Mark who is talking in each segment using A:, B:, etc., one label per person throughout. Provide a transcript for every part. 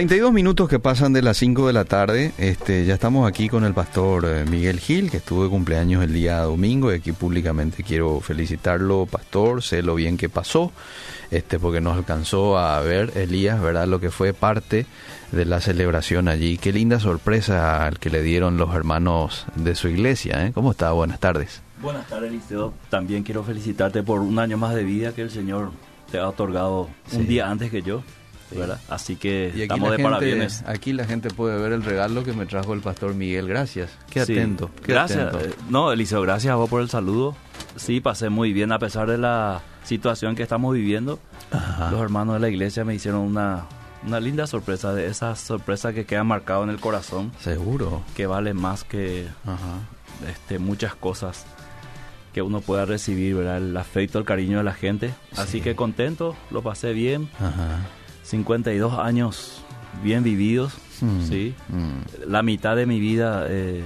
A: 32 minutos que pasan de las 5 de la tarde. Este, ya estamos aquí con el pastor eh, Miguel Gil, que estuvo de cumpleaños el día domingo y aquí públicamente quiero felicitarlo, pastor. Sé lo bien que pasó, este, porque nos alcanzó a ver Elías, ¿verdad? Lo que fue parte de la celebración allí. Qué linda sorpresa al que le dieron los hermanos de su iglesia. ¿eh? ¿Cómo está? Buenas tardes.
B: Buenas tardes, Eliseo. También quiero felicitarte por un año más de vida que el Señor te ha otorgado un día antes que yo. ¿Verdad? Así que estamos de parabienes.
A: Aquí la gente puede ver el regalo que me trajo el pastor Miguel. Gracias. Qué atento.
B: gracias. Eh, no, Eliseo, gracias a vos por el saludo. Sí, pasé muy bien a pesar de la situación que estamos viviendo. Los hermanos de la iglesia me hicieron una, una linda sorpresa, de esa sorpresa que queda marcado en el corazón.
A: Seguro.
B: Que vale más que este, muchas cosas que uno pueda recibir, ¿verdad? El afecto, el cariño de la gente. Así que contento, lo pasé bien. Ajá. 52 años bien vividos, hmm. ¿sí? Hmm. La mitad de mi vida eh,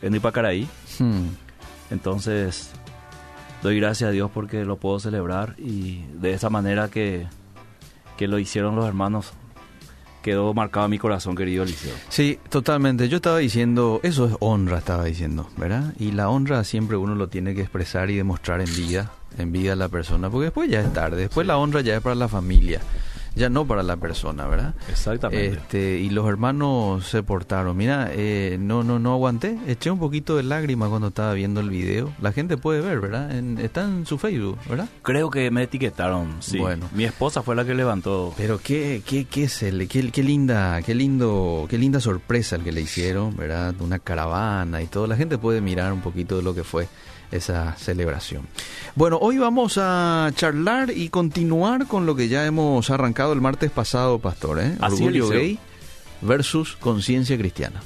B: en Ipacaraí. Hmm. Entonces, doy gracias a Dios porque lo puedo celebrar y de esa manera que, que lo hicieron los hermanos quedó marcado en mi corazón, querido Eliseo.
A: Sí, totalmente. Yo estaba diciendo, eso es honra, estaba diciendo, ¿verdad? Y la honra siempre uno lo tiene que expresar y demostrar en vida, en vida a la persona, porque después ya es tarde, después la honra ya es para la familia ya no para la persona, ¿verdad?
B: Exactamente.
A: Este, y los hermanos se portaron. Mira, eh, no, no, no aguanté. Eché un poquito de lágrima cuando estaba viendo el video. La gente puede ver, ¿verdad? está en su Facebook, ¿verdad?
B: Creo que me etiquetaron, sí. Bueno. Mi esposa fue la que levantó.
A: Pero qué, qué, qué, es el, qué, qué linda, qué lindo, qué linda sorpresa el que le hicieron, ¿verdad? Una caravana y todo. La gente puede mirar un poquito de lo que fue esa celebración. Bueno, hoy vamos a charlar y continuar con lo que ya hemos arrancado el martes pasado, Pastor. ¿eh? Orgullo gay versus conciencia cristiana.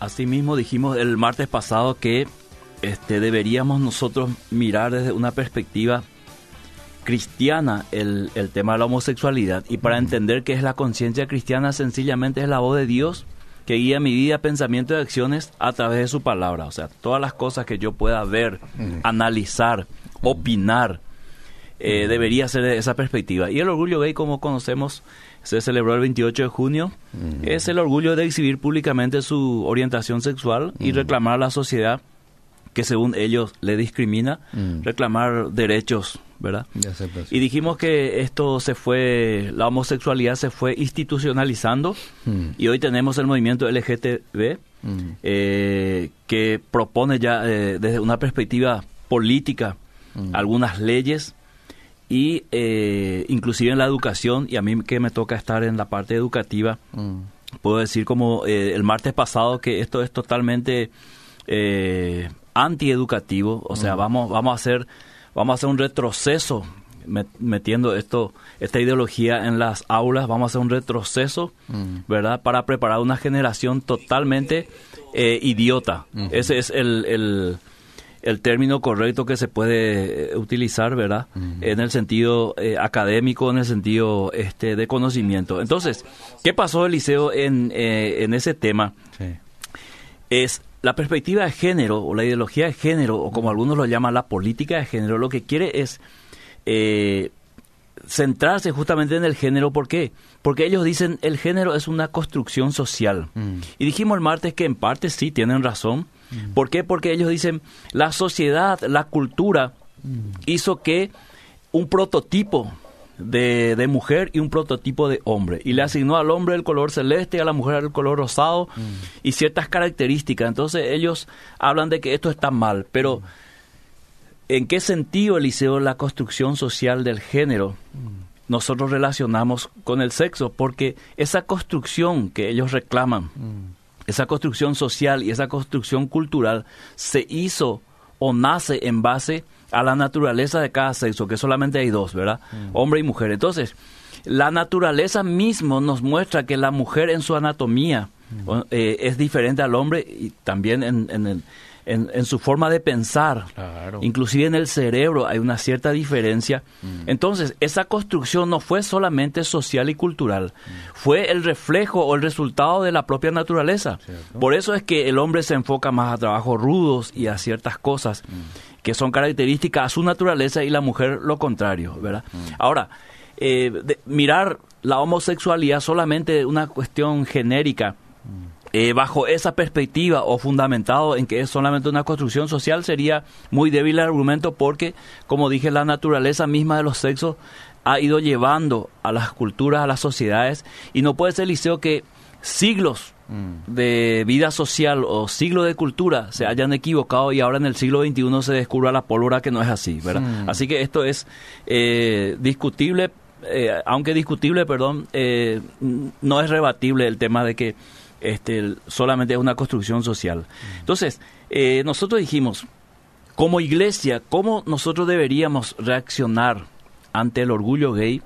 B: Asimismo dijimos el martes pasado que este, deberíamos nosotros mirar desde una perspectiva cristiana el, el tema de la homosexualidad y para entender qué es la conciencia cristiana sencillamente es la voz de Dios que guía mi vida, pensamiento y acciones a través de su palabra. O sea, todas las cosas que yo pueda ver, mm. analizar, opinar, eh, mm. debería ser de esa perspectiva. Y el orgullo gay, como conocemos, se celebró el 28 de junio. Es el orgullo de exhibir públicamente su orientación sexual y reclamar a la sociedad que según ellos le discrimina, reclamar derechos ¿verdad? Y dijimos que esto se fue, la homosexualidad se fue institucionalizando hmm. y hoy tenemos el movimiento LGTB hmm. eh, que propone ya eh, desde una perspectiva política algunas leyes y eh, inclusive en la educación y a mí que me toca estar en la parte educativa puedo decir como el martes pasado que esto es totalmente antieducativo o sea vamos vamos a hacer vamos a hacer un retroceso metiendo esto esta ideología en las aulas vamos a hacer un retroceso mm. verdad para preparar una generación totalmente eh, idiota. Ese es el, el, término correcto que se puede eh, utilizar verdad en el sentido eh, académico en el sentido este de conocimiento. Entonces qué pasó Eliseo en, en ese tema es la perspectiva de género o la ideología de género, o como algunos lo llaman la política de género, lo que quiere es eh, centrarse justamente en el género. ¿Por qué? Porque ellos dicen el género es una construcción social. Mm. Y dijimos el martes que en parte sí tienen razón. Mm. ¿Por qué? Porque ellos dicen la sociedad, la cultura mm. hizo que un prototipo de, de, mujer y un prototipo de hombre. Y le asignó al hombre el color celeste y a la mujer el color rosado mm. y ciertas características. Entonces ellos hablan de que esto está mal, pero ¿en qué sentido, Eliseo, la construcción social del género mm. nosotros relacionamos con el sexo? Porque esa construcción que ellos reclaman, mm. esa construcción social y esa construcción cultural se hizo o nace en base a la naturaleza de cada sexo, que solamente hay dos, ¿verdad? Mm. Hombre y mujer. Entonces, la naturaleza mismo nos muestra que la mujer en su anatomía mm. eh, es diferente al hombre y también en, en, en, su forma de pensar, inclusive en el cerebro hay una cierta diferencia. Mm. Entonces, esa construcción no fue solamente social y cultural, fue el reflejo o el resultado de la propia naturaleza. Por eso es que el hombre se enfoca más a trabajos rudos y a ciertas cosas que son características a su naturaleza y la mujer lo contrario, ¿verdad? Mm. Ahora, eh, mirar la homosexualidad solamente una cuestión genérica, eh, bajo esa perspectiva o fundamentado en que es solamente una construcción social, sería muy débil el argumento porque, como dije, la naturaleza misma de los sexos ha ido llevando a las culturas, a las sociedades, y no puede ser, Liceo, que siglos mm. de vida social o siglos de cultura se hayan equivocado y ahora en el siglo XXI se descubra la pólvora que no es así, ¿verdad? Mm. Así que esto es eh, discutible, eh, aunque discutible, perdón, eh, no es rebatible el tema de que este, solamente es una construcción social. Entonces, nosotros dijimos, como iglesia, ¿cómo nosotros deberíamos reaccionar ante el orgullo gay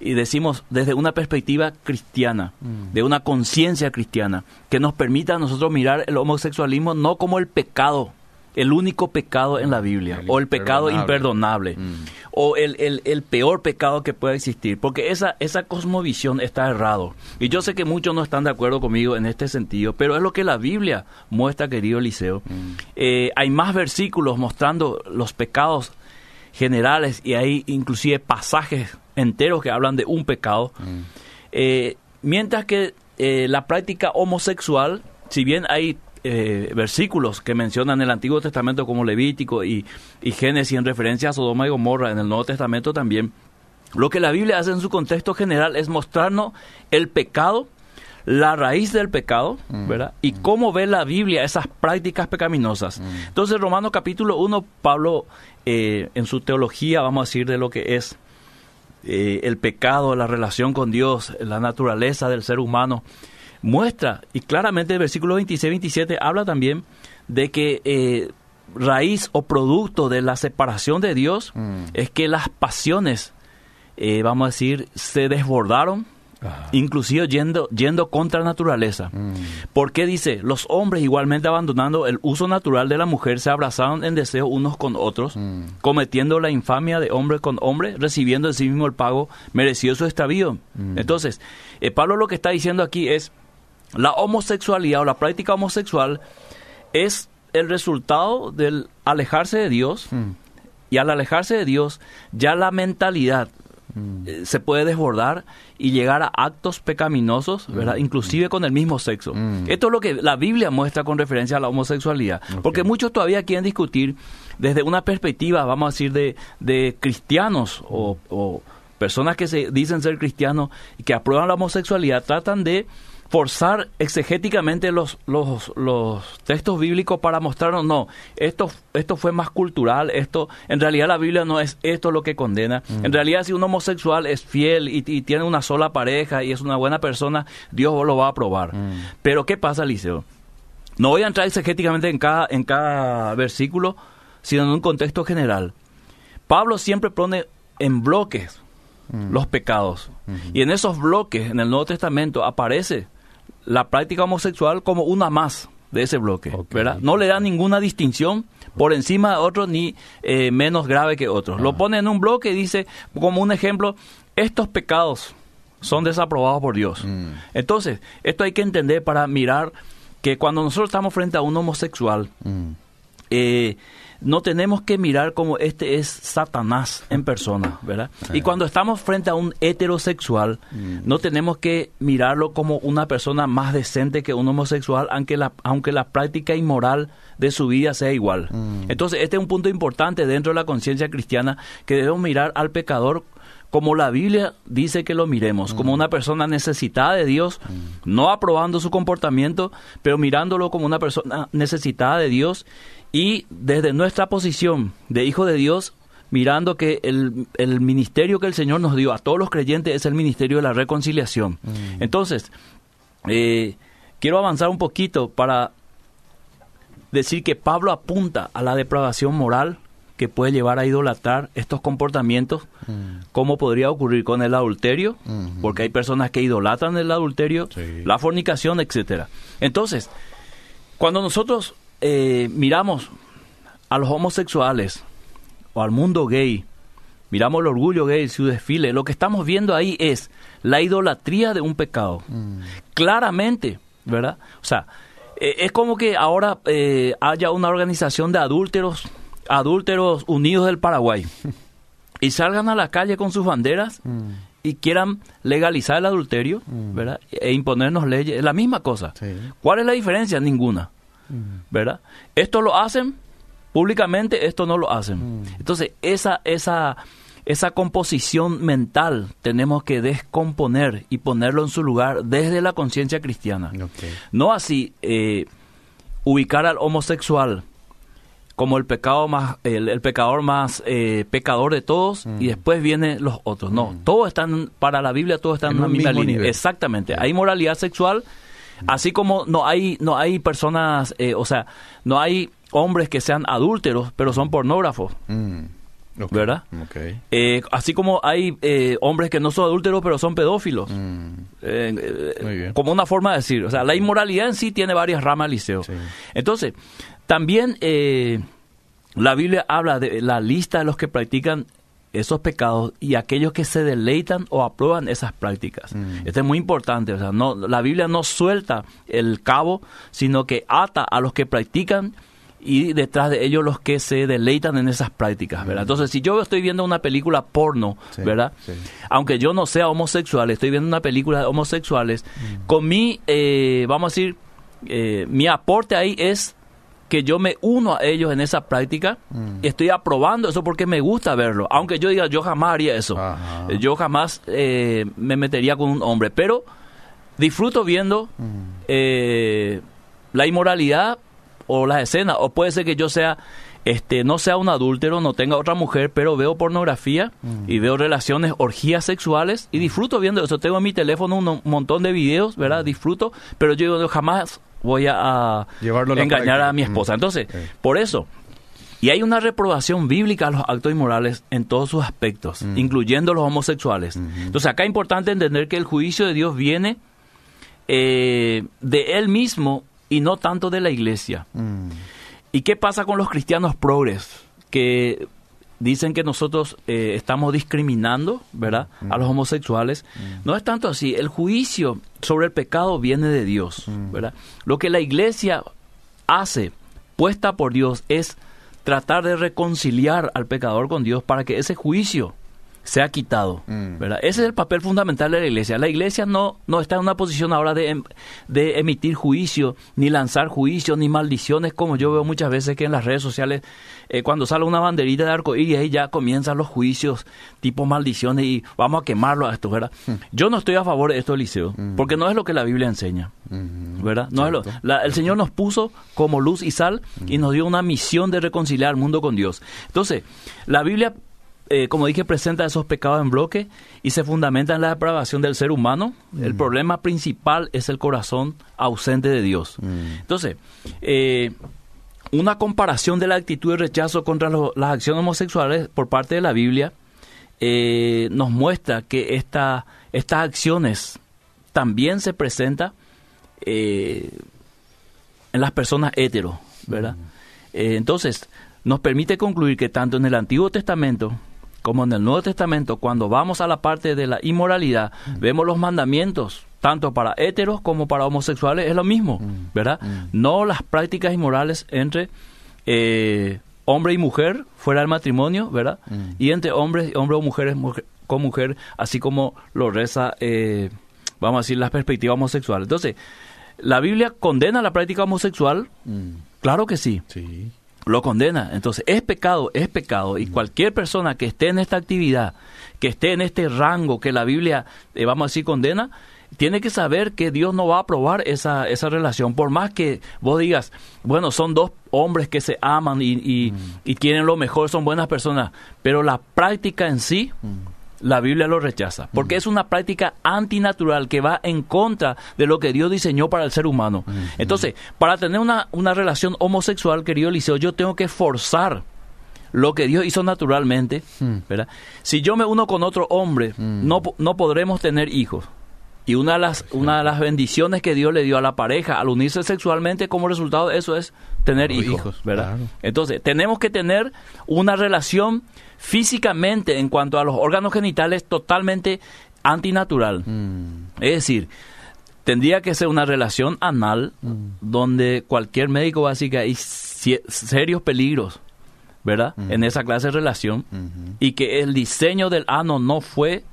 B: y decimos desde una perspectiva cristiana, de una conciencia cristiana, que nos permita a nosotros mirar el homosexualismo no como el pecado, el único pecado en la Biblia, o el pecado imperdonable, mm. o el, el, peor pecado que pueda existir, porque esa, esa cosmovisión está errado. Y yo sé que muchos no están de acuerdo conmigo en este sentido, pero es lo que la Biblia muestra, querido Eliseo. Mm. Eh, hay más versículos mostrando los pecados generales y hay inclusive pasajes enteros que hablan de un pecado. Mm. Eh, mientras que eh, la práctica homosexual, si bien hay eh, versículos que mencionan el Antiguo Testamento como Levítico y, y Génesis en referencia a Sodoma y Gomorra, en el Nuevo Testamento también, lo que la Biblia hace en su contexto general es mostrarnos el pecado la raíz del pecado, mm. ¿verdad? Y mm. cómo ve la Biblia esas prácticas pecaminosas. Mm. Entonces, Romanos capítulo 1, Pablo, eh, en su teología, vamos a decir, de lo que es eh, el pecado, la relación con Dios, la naturaleza del ser humano, muestra, y claramente el versículo 26-27 habla también de que eh, raíz o producto de la separación de Dios es que las pasiones, vamos a decir, se desbordaron, inclusive yendo, yendo contra la naturaleza. Mm. Porque dice, los hombres igualmente abandonando el uso natural de la mujer se abrazaron en deseo unos con otros, mm. cometiendo la infamia de hombre con hombre, recibiendo en sí mismo el pago merecido su extravío. Mm. Entonces, eh, Pablo lo que está diciendo aquí es, la homosexualidad o la práctica homosexual es el resultado del alejarse de Dios, y al alejarse de Dios, ya la mentalidad, eh, se puede desbordar y llegar a actos pecaminosos, ¿verdad? Mm. Inclusive con el mismo sexo. Mm. Esto es lo que la Biblia muestra con referencia a la homosexualidad. Porque muchos todavía quieren discutir desde una perspectiva, vamos a decir, de, de cristianos o, o personas que se dicen ser cristianos y que aprueban la homosexualidad, tratan de forzar exegéticamente los, los, los textos bíblicos para mostrarnos, no, esto, esto fue más cultural, esto, en realidad la Biblia no es esto lo que condena. Mm. En realidad si un homosexual es fiel y, tiene una sola pareja y es una buena persona, Dios lo va a aprobar. Mm. Pero ¿qué pasa, Liceo? No voy a entrar exegéticamente en cada, en cada versículo, sino en un contexto general. Pablo siempre pone en bloques mm. los pecados. Y en esos bloques, en el Nuevo Testamento, aparece la práctica homosexual como una más de ese bloque, ¿verdad? No le da ninguna distinción por encima de otros ni eh, menos grave que otros. Lo pone en un bloque y dice, como un ejemplo, estos pecados son desaprobados por Dios. Mm. Entonces, esto hay que entender para mirar que cuando nosotros estamos frente a un homosexual, mm. Eh, no tenemos que mirar como este es Satanás en persona, ¿verdad? Y cuando estamos frente a un heterosexual, mm. no tenemos que mirarlo como una persona más decente que un homosexual, aunque la, aunque la práctica inmoral de su vida sea igual. Mm. Entonces, este es un punto importante dentro de la conciencia cristiana, que debemos mirar al pecador como la Biblia dice que lo miremos, como mm. una persona necesitada de Dios, no aprobando su comportamiento, pero mirándolo como una persona necesitada de Dios y desde nuestra posición de hijo de Dios, mirando que el, el, ministerio que el Señor nos dio a todos los creyentes es el ministerio de la reconciliación. Mm. Entonces, eh, quiero avanzar un poquito para decir que Pablo apunta a la depravación moral que puede llevar a idolatrar estos comportamientos, mm. como podría ocurrir con el adulterio, mm-hmm. porque hay personas que idolatran el adulterio, la fornicación, etcétera. Entonces, cuando nosotros eh, miramos a los homosexuales o al mundo gay, miramos el orgullo gay, su desfile, lo que estamos viendo ahí es la idolatría de un pecado. Mm. Claramente, ¿verdad? O sea, eh, es como que ahora eh, haya una organización de adúlteros, adúlteros unidos del Paraguay, y salgan a la calle con sus banderas. Mm. y quieran legalizar el adulterio, ¿verdad? E imponernos leyes, es la misma cosa. ¿Cuál es la diferencia? Ninguna, ¿verdad? Esto lo hacen públicamente, esto no lo hacen. Entonces, esa, esa, esa composición mental tenemos que descomponer y ponerlo en su lugar desde la conciencia cristiana. No así eh, ubicar al homosexual como el pecado más el, pecador más eh, pecador de todos y después vienen los otros. No mm. todos están para la Biblia todos están en, la misma línea. exactamente. Hay moralidad sexual así como no hay no hay personas eh, o sea no hay hombres que sean adúlteros pero son pornógrafos. Mm. ¿verdad? Eh, así como hay hombres que no son adúlteros pero son pedófilos. Como una forma de decir o sea la inmoralidad en sí tiene varias ramas liceo entonces también eh, la Biblia habla de la lista de los que practican esos pecados y aquellos que se deleitan o aprueban esas prácticas. Mm. Esto es muy importante. O sea, no, la Biblia no suelta el cabo, sino que ata a los que practican y detrás de ellos los que se deleitan en esas prácticas, ¿verdad? Mm. Entonces, si yo estoy viendo una película porno, ¿verdad? Aunque yo no sea homosexual, estoy viendo una película de homosexuales, mm. con mi, eh, vamos a decir, eh, mi aporte ahí es que yo me uno a ellos en esa práctica mm. estoy aprobando eso porque me gusta verlo. Aunque yo diga, yo jamás haría eso. Yo jamás eh, me metería con un hombre. Pero disfruto viendo mm. eh, la inmoralidad o la escena. O puede ser que yo sea, este, no sea un adúltero, no tenga otra mujer, pero veo pornografía mm. y veo relaciones, orgías sexuales y disfruto viendo eso. Tengo en mi teléfono un, montón de videos, ¿verdad? Disfruto, pero yo, yo jamás voy a, engañar a mi esposa. Entonces, por eso, y hay una reprobación bíblica a los actos inmorales en todos sus aspectos, incluyendo los homosexuales. Entonces, acá es importante entender que el juicio de Dios viene eh, de Él mismo y no tanto de la iglesia. ¿Y qué pasa con los cristianos progres? Que dicen que nosotros eh, estamos discriminando, ¿verdad?, a los homosexuales. No es tanto así. El juicio sobre el pecado viene de Dios, ¿verdad? Lo que la iglesia hace, puesta por Dios, es tratar de reconciliar al pecador con Dios para que ese juicio se ha quitado. Mm. ¿verdad? Ese es el papel fundamental de la iglesia. La iglesia no, no está en una posición ahora de, em, de emitir juicio, ni lanzar juicio, ni maldiciones, como yo veo muchas veces que en las redes sociales, eh, cuando sale una banderita de arco y ahí ya comienzan los juicios tipo maldiciones y vamos a quemarlo a esto, ¿verdad? Mm. Yo no estoy a favor de esto, Eliseo, mm. porque no es lo que la Biblia enseña, ¿verdad? No es lo, el Señor nos puso como luz y sal y nos dio una misión de reconciliar al mundo con Dios. Entonces, la Biblia eh, como dije, presenta esos pecados en bloque y se fundamenta en la depravación del ser humano. El mm. problema principal es el corazón ausente de Dios. Mm. Entonces, eh, una comparación de la actitud de rechazo contra las acciones homosexuales por parte de la Biblia eh, nos muestra que esta, estas acciones también se presentan en las personas heteros, ¿verdad? Mm. entonces, nos permite concluir que tanto en el Antiguo Testamento como en el Nuevo Testamento, cuando vamos a la parte de la inmoralidad, mm. vemos los mandamientos, tanto para heteros como para homosexuales, es lo mismo, mm. ¿verdad? Mm. No las prácticas inmorales entre eh, hombre y mujer fuera del matrimonio, ¿verdad? Y entre hombres, hombre o mujeres con mujer, así como lo reza, eh, vamos a decir, la perspectiva homosexual. Entonces, ¿la Biblia condena la práctica homosexual? Claro que sí. Sí lo condena. Entonces, es pecado, es pecado. Y cualquier persona que esté en esta actividad, que esté en este rango que la Biblia, eh, vamos a decir, condena, tiene que saber que Dios no va a aprobar esa, esa relación. Por más que vos digas, bueno, son dos hombres que se aman y, y, y quieren lo mejor, son buenas personas, pero la práctica en sí la Biblia lo rechaza, porque es una práctica antinatural que va en contra de lo que Dios diseñó para el ser humano. Entonces, para tener una, una relación homosexual, querido Eliseo, yo tengo que forzar lo que Dios hizo naturalmente, ¿verdad? Si yo me uno con otro hombre, no, no podremos tener hijos. Y una de, las, una de las bendiciones que Dios le dio a la pareja al unirse sexualmente como resultado de eso es tener hijos, ¿verdad? Entonces, tenemos que tener una relación físicamente en cuanto a los órganos genitales totalmente antinatural. Mm. Es decir, tendría que ser una relación anal mm. donde cualquier médico va a decir que hay serios peligros, ¿verdad? Mm. En esa clase de relación y que el diseño del ano no fue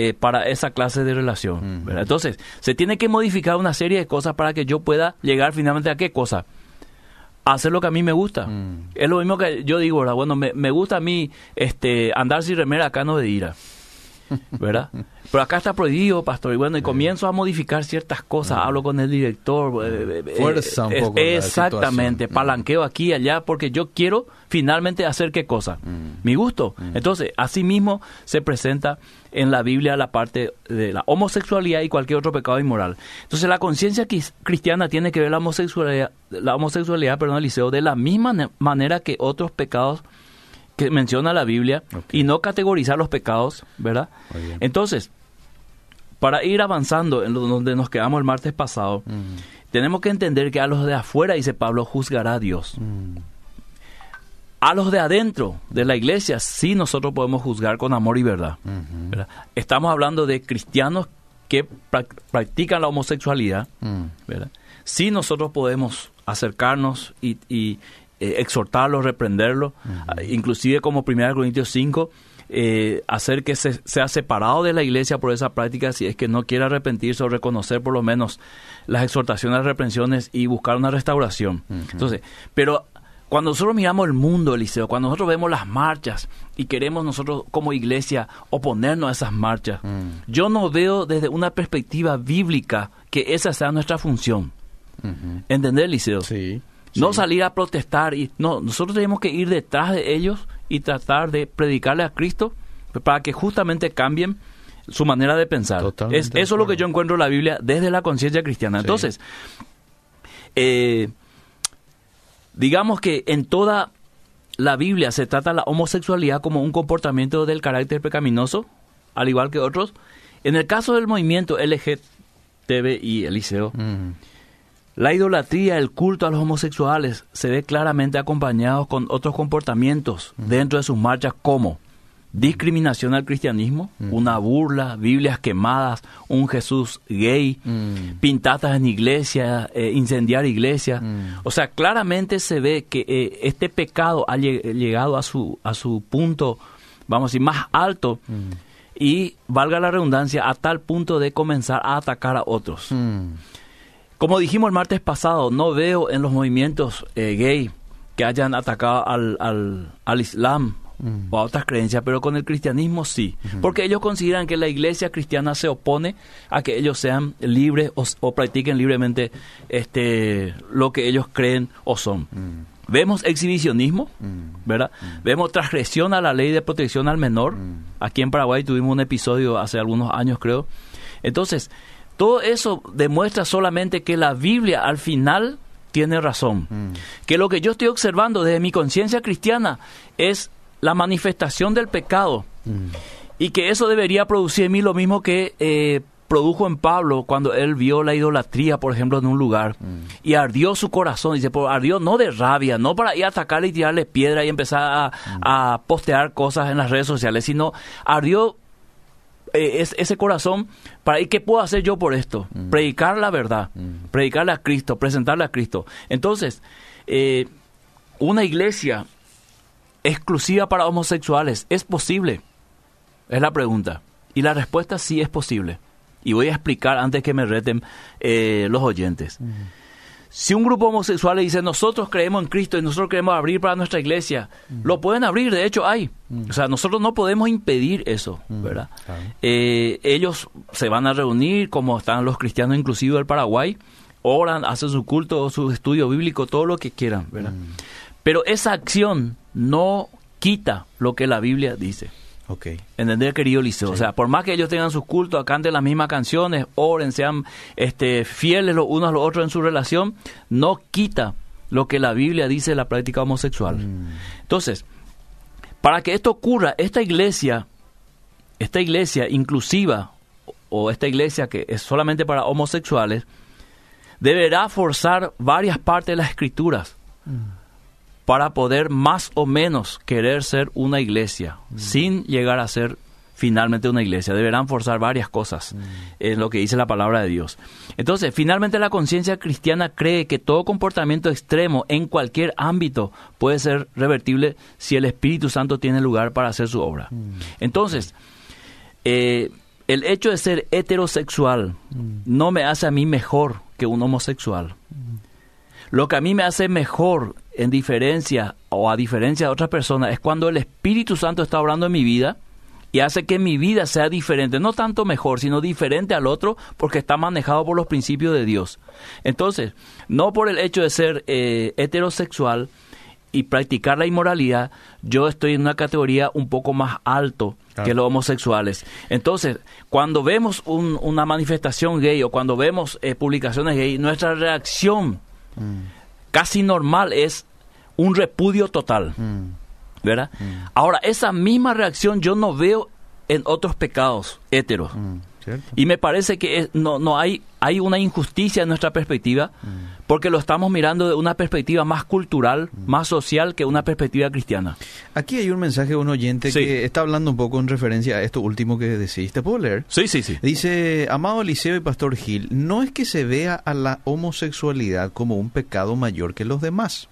B: eh, para esa clase de relación. Entonces, se tiene que modificar una serie de cosas para que yo pueda llegar finalmente a qué cosa. hacer lo que a mí me gusta.
A: Mm.
B: Es lo mismo que yo digo, ¿verdad? Bueno, me, me gusta a mí este, andar sin remera acá no de ira. ¿Verdad? Pero acá está prohibido, pastor. Y bueno, y comienzo a modificar ciertas cosas. Hablo con el director. eh, eh,
A: Fuerza un
B: eh,
A: poco
B: Exactamente.
A: situación.
B: Palanqueo aquí y allá porque yo quiero finalmente hacer qué cosa. Mi gusto. Entonces, asimismo se presenta en la Biblia la parte de la homosexualidad y cualquier otro pecado inmoral. Entonces, la conciencia cristiana tiene que ver la homosexualidad, la homosexualidad, perdón, Eliseo, de la misma ne- manera que otros pecados que menciona la Biblia y no categorizar los pecados, ¿verdad? Entonces, para ir avanzando en donde nos quedamos el martes pasado,
A: Mm,
B: tenemos que entender que a los de afuera, dice Pablo, juzgará a Dios.
A: mm,
B: A los de adentro de la iglesia sí nosotros podemos juzgar con amor y verdad. Estamos hablando de cristianos que prac- practican la homosexualidad,
A: mm,
B: ¿verdad? Sí nosotros podemos acercarnos y, y, eh, exhortarlos, reprenderlos, ah, inclusive como 1 Corintios 5, eh, hacer que se, sea separado de la iglesia por esa práctica si es que no quiere arrepentirse o reconocer por lo menos las exhortaciones, reprensiones y buscar una restauración. Entonces, pero cuando nosotros miramos el mundo, Eliseo, cuando nosotros vemos las marchas y queremos nosotros como iglesia oponernos a esas marchas,
A: Mm.
B: yo no veo desde una perspectiva bíblica que esa sea nuestra función. ¿Entender, Eliseo?
A: Sí.
B: No salir a protestar. y No, nosotros tenemos que ir detrás de ellos y tratar de predicarle a Cristo para que justamente cambien su manera de pensar.
A: Totalmente
B: Es, eso es lo que yo encuentro en la Biblia desde la conciencia cristiana.
A: Sí.
B: Entonces, eh, digamos que en toda la Biblia se trata la homosexualidad como un comportamiento del carácter pecaminoso, al igual que otros. En el caso del movimiento LGTBI, Eliseo,
A: Mm,
B: la idolatría, el culto a los homosexuales se ve claramente acompañados con otros comportamientos dentro de sus marchas como discriminación al cristianismo, una burla, Biblias quemadas, un Jesús gay,
A: mm,
B: pintadas en iglesia, eh, incendiar iglesia.
A: Mm.
B: O sea, claramente se ve que eh, este pecado ha lleg- llegado a su, a su punto, vamos a decir, más alto y, valga la redundancia, a tal punto de comenzar a atacar a otros. Como dijimos el martes pasado, no veo en los movimientos eh, gay que hayan atacado al, al, al Islam
A: Mm.
B: o a otras creencias, pero con el cristianismo sí. Porque ellos consideran que la iglesia cristiana se opone a que ellos sean libres o, o practiquen libremente este, lo que ellos creen o son.
A: Mm.
B: Vemos exhibicionismo,
A: Mm.
B: ¿verdad? Vemos transgresión a la ley de protección al menor. Aquí en Paraguay tuvimos un episodio hace algunos años, creo. Entonces, todo eso demuestra solamente que la Biblia al final tiene razón.
A: Mm.
B: Que lo que yo estoy observando desde mi conciencia cristiana es la manifestación del pecado
A: Mm.
B: y que eso debería producir en mí lo mismo que eh, produjo en Pablo cuando él vio la idolatría, por ejemplo, en un lugar y ardió su corazón. Dice, por ardió no de rabia, no para ir a atacarle y tirarle piedra y empezar a, a postear cosas en las redes sociales, sino ardió eh, es- ese corazón para ir, ¿qué puedo hacer yo por esto? Predicar la verdad, predicarle a Cristo, presentarle a Cristo. Entonces, eh, una iglesia exclusiva para homosexuales, ¿es posible? Es la pregunta. Y la respuesta sí es posible. Y voy a explicar antes que me reten eh, los oyentes. Si un grupo homosexual le dice, nosotros creemos en Cristo y nosotros queremos abrir para nuestra iglesia, lo pueden abrir, de hecho hay. O sea, nosotros no podemos impedir eso, ¿verdad?
A: claro.
B: Eh, ellos se van a reunir, como están los cristianos inclusive del Paraguay, oran, hacen su culto, su estudio bíblico, todo lo que quieran, ¿verdad? Pero esa acción no quita lo que la Biblia dice.
A: Ok.
B: ¿Entender, querido Liceo? O sea, por más que ellos tengan sus cultos, canten las mismas canciones, oren, sean este, fieles los unos a los otros en su relación, no quita lo que la Biblia dice de la práctica homosexual. Entonces, para que esto ocurra, esta iglesia, esta iglesia inclusiva, o esta iglesia que es solamente para homosexuales, deberá forzar varias partes de las escrituras para poder más o menos querer ser una iglesia, sin llegar a ser finalmente una iglesia. Deberán forzar varias cosas en lo que dice la palabra de Dios. Entonces, finalmente la conciencia cristiana cree que todo comportamiento extremo en cualquier ámbito puede ser revertible si el Espíritu Santo tiene lugar para hacer su obra. Entonces, eh, el hecho de ser heterosexual no me hace a mí mejor que un homosexual. Lo que a mí me hace mejor en diferencia o a diferencia de otras personas es cuando el Espíritu Santo está obrando en mi vida y hace que mi vida sea diferente, no tanto mejor, sino diferente al otro porque está manejado por los principios de Dios. Entonces, no por el hecho de ser eh, heterosexual y practicar la inmoralidad, yo estoy en una categoría un poco más alto que los homosexuales. Entonces, cuando vemos una manifestación gay o cuando vemos eh, publicaciones gay, nuestra reacción mm. casi normal es un repudio total. Mm. ¿verdad? Mm. Ahora, esa misma reacción yo no veo en otros pecados heteros. Mm, y me parece que no, no hay, hay una injusticia en nuestra perspectiva mm. porque lo estamos mirando de una perspectiva más cultural, más social que una perspectiva cristiana.
A: Aquí hay un mensaje de un oyente que está hablando un poco en referencia a esto último que decís. ¿Te puedo leer?
B: Sí, sí, sí.
A: Dice, amado Eliseo y Pastor Gil, no es que se vea a la homosexualidad como un pecado mayor que los demás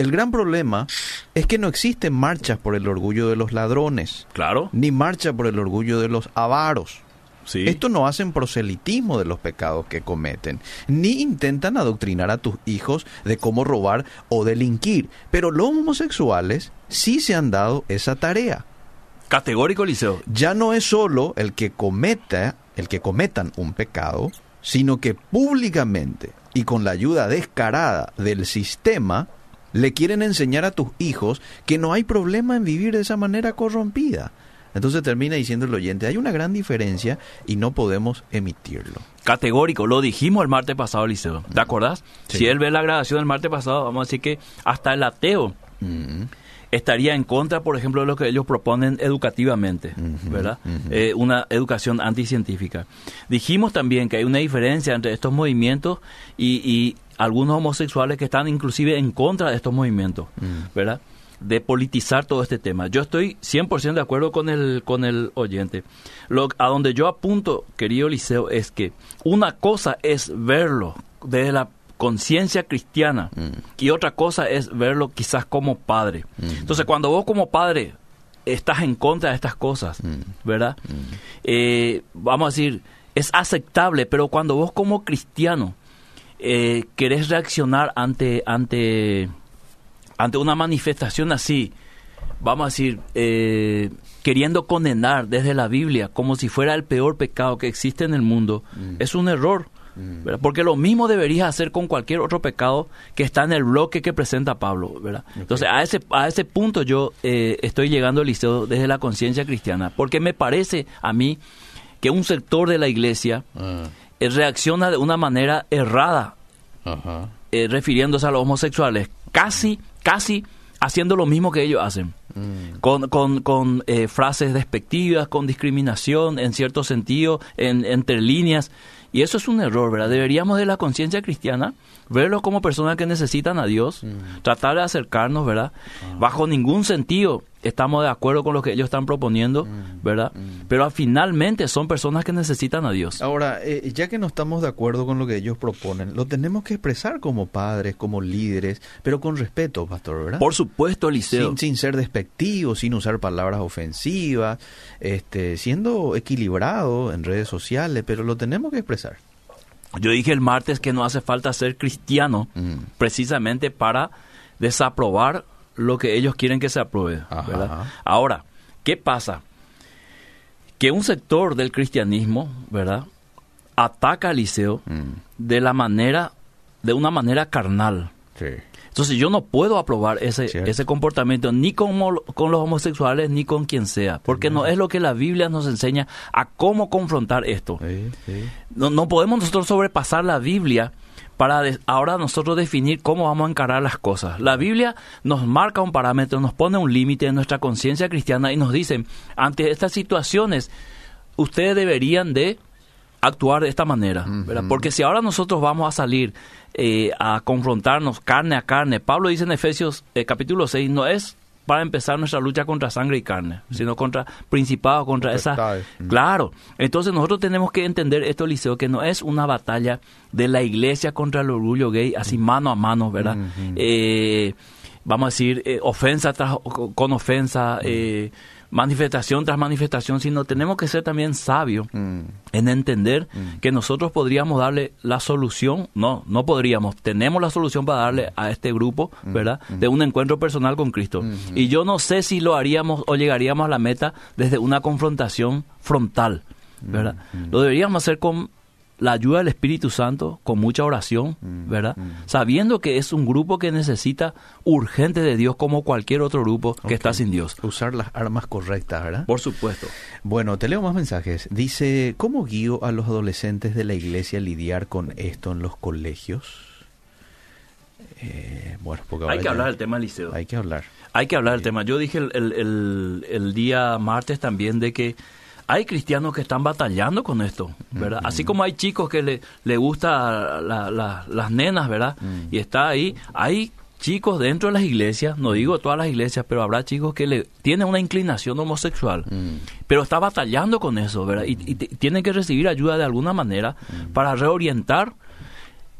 A: el gran problema es que no existen marchas por el orgullo de los ladrones.
B: Claro.
A: Ni marcha por el orgullo de los avaros. Sí. Esto no hacen proselitismo de los pecados que cometen, ni intentan adoctrinar a tus hijos de cómo robar o delinquir. Pero los homosexuales sí se han dado esa tarea.
B: Categórico, Liceo.
A: Ya no es solo el que cometa, el que cometan un pecado, sino que públicamente y con la ayuda descarada del sistema le quieren enseñar a tus hijos que no hay problema en vivir de esa manera corrompida. Entonces termina diciendo el oyente, hay una gran diferencia y no podemos emitirlo.
B: Categórico, lo dijimos el martes pasado, Liceo. ¿Te acordás? Si él ve la grabación del martes pasado, vamos a decir que hasta el ateo estaría en contra, por ejemplo, de lo que ellos proponen educativamente, ¿verdad? Eh, una educación anticientífica. Dijimos también que hay una diferencia entre estos movimientos y algunos homosexuales que están inclusive en contra de estos movimientos. ¿verdad? De politizar todo este tema. Yo estoy 100% de acuerdo con el, con el oyente. Lo, a donde yo apunto, querido Liceo, es que una cosa es verlo desde la conciencia cristiana mm. y otra cosa es verlo quizás como padre. Mm. Entonces, cuando vos como padre estás en contra de estas cosas, ¿verdad? Eh, vamos a decir, es aceptable, pero cuando vos como cristiano eh, querés reaccionar ante, ante, ante una manifestación así, vamos a decir, eh, queriendo condenar desde la Biblia como si fuera el peor pecado que existe en el mundo, mm. es un error. Mm. Porque lo mismo deberías hacer con cualquier otro pecado que está en el bloque que presenta Pablo. ¿verdad? Entonces, a ese, a ese punto yo eh, estoy llegando al liceo desde la conciencia cristiana, porque me parece a mí que un sector de la iglesia ah reacciona de una manera errada, eh, refiriéndose a los homosexuales, casi, casi haciendo lo mismo que ellos hacen, mm. con, con, con eh, frases despectivas, con discriminación en cierto sentido, en, entre líneas. Y eso es un error, ¿verdad? Deberíamos de la conciencia cristiana verlos como personas que necesitan a Dios, mm. tratar de acercarnos, ¿verdad? Ah. Bajo ningún sentido estamos de acuerdo con lo que ellos están proponiendo, mm. ¿verdad? Mm. Pero finalmente son personas que necesitan a Dios.
A: Ahora, eh, ya que no estamos de acuerdo con lo que ellos proponen, lo tenemos que expresar como padres, como líderes, pero con respeto, pastor, ¿verdad?
B: Por supuesto, Eliseo.
A: Sin, sin ser despectivos, sin usar palabras ofensivas, este, siendo equilibrado en redes sociales, pero lo tenemos que expresar.
B: Yo dije el martes que no hace falta ser cristiano mm. precisamente para desaprobar lo que ellos quieren que se apruebe. Ahora, ¿qué pasa? Que un sector del cristianismo, ¿verdad? Ataca al liceo mm. de la manera, de una manera carnal. Sí. Entonces yo no puedo aprobar ese, ese comportamiento ni con, con, los homosexuales ni con quien sea, porque no es lo que la Biblia nos enseña a cómo confrontar esto. No, no, podemos nosotros sobrepasar la Biblia para ahora nosotros definir cómo vamos a encarar las cosas. La Biblia nos marca un parámetro, nos pone un límite en nuestra conciencia cristiana y nos dice, ante estas situaciones, ustedes deberían de actuar de esta manera, Porque si ahora nosotros vamos a salir eh, a confrontarnos carne a carne. Pablo dice en Efesios eh, capítulo 6, no es para empezar nuestra lucha contra sangre y carne, sino contra principados, contra esa... Claro, entonces nosotros tenemos que entender esto, Liceo, que no es una batalla de la iglesia contra el orgullo gay, así mano a mano, ¿verdad? Eh, vamos a decir, ofensa tras, con ofensa, manifestación tras manifestación, sino tenemos que ser también sabios
A: Mm.
B: en entender que nosotros podríamos darle la solución, no, no podríamos, tenemos la solución para darle a este grupo, ¿verdad? De un encuentro personal con Cristo. Y yo no sé si lo haríamos o llegaríamos a la meta desde una confrontación frontal, ¿verdad? Lo deberíamos hacer con la ayuda del Espíritu Santo, con mucha oración, ¿verdad? Sabiendo que es un grupo que necesita urgente de Dios como cualquier otro grupo que está sin Dios.
A: Usar las armas correctas, ¿verdad?
B: Por supuesto.
A: Bueno, te leo más mensajes. Dice, ¿cómo guío a los adolescentes de la iglesia a lidiar con esto en los colegios? Eh, bueno, porque
B: Hay que hablar del tema liceo.
A: Hay que hablar.
B: Hay que hablar del tema. Yo dije el, el- el- el día martes también de que hay cristianos que están batallando con esto, ¿verdad? Así como hay chicos que le, le gusta la- la- las nenas, ¿verdad? Y está ahí, hay chicos dentro de las iglesias, no digo todas las iglesias, pero habrá chicos que le tienen una inclinación homosexual, pero está batallando con eso, ¿verdad? Y, tienen que recibir ayuda de alguna manera para reorientar,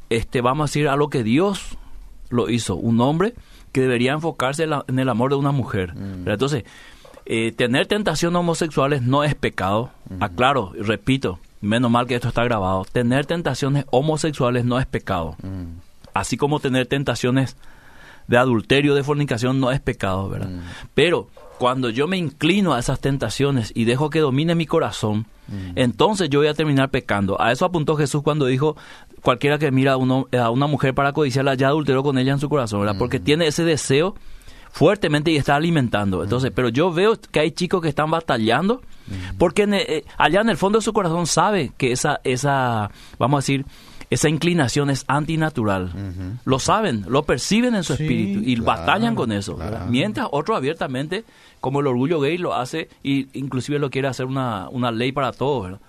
B: este, vamos a decir, a lo que Dios lo hizo, un hombre que debería enfocarse en, la- en el amor de una mujer. Entonces, eh, tener tentaciones homosexuales no es pecado. Aclaro, y repito, menos mal que esto está grabado. Tener tentaciones homosexuales no es pecado. Así como tener tentaciones de adulterio, de fornicación, no es pecado, ¿verdad? Pero cuando yo me inclino a esas tentaciones y dejo que domine mi corazón, entonces yo voy a terminar pecando. A eso apuntó Jesús cuando dijo, cualquiera que mira a, uno- a una mujer para codiciarla ya adulteró con ella en su corazón, ¿verdad? Porque tiene ese deseo fuertemente y está alimentando. Entonces, pero yo veo que hay chicos que están batallando porque en, eh, allá en el fondo de su corazón sabe que esa, esa, vamos a decir, esa inclinación es antinatural. Lo saben, lo perciben en su
A: Sí,
B: espíritu y
A: claro,
B: batallan con eso. Mientras otro abiertamente, como el orgullo gay lo hace y inclusive lo quiere hacer una, una ley para todos. ¿verdad?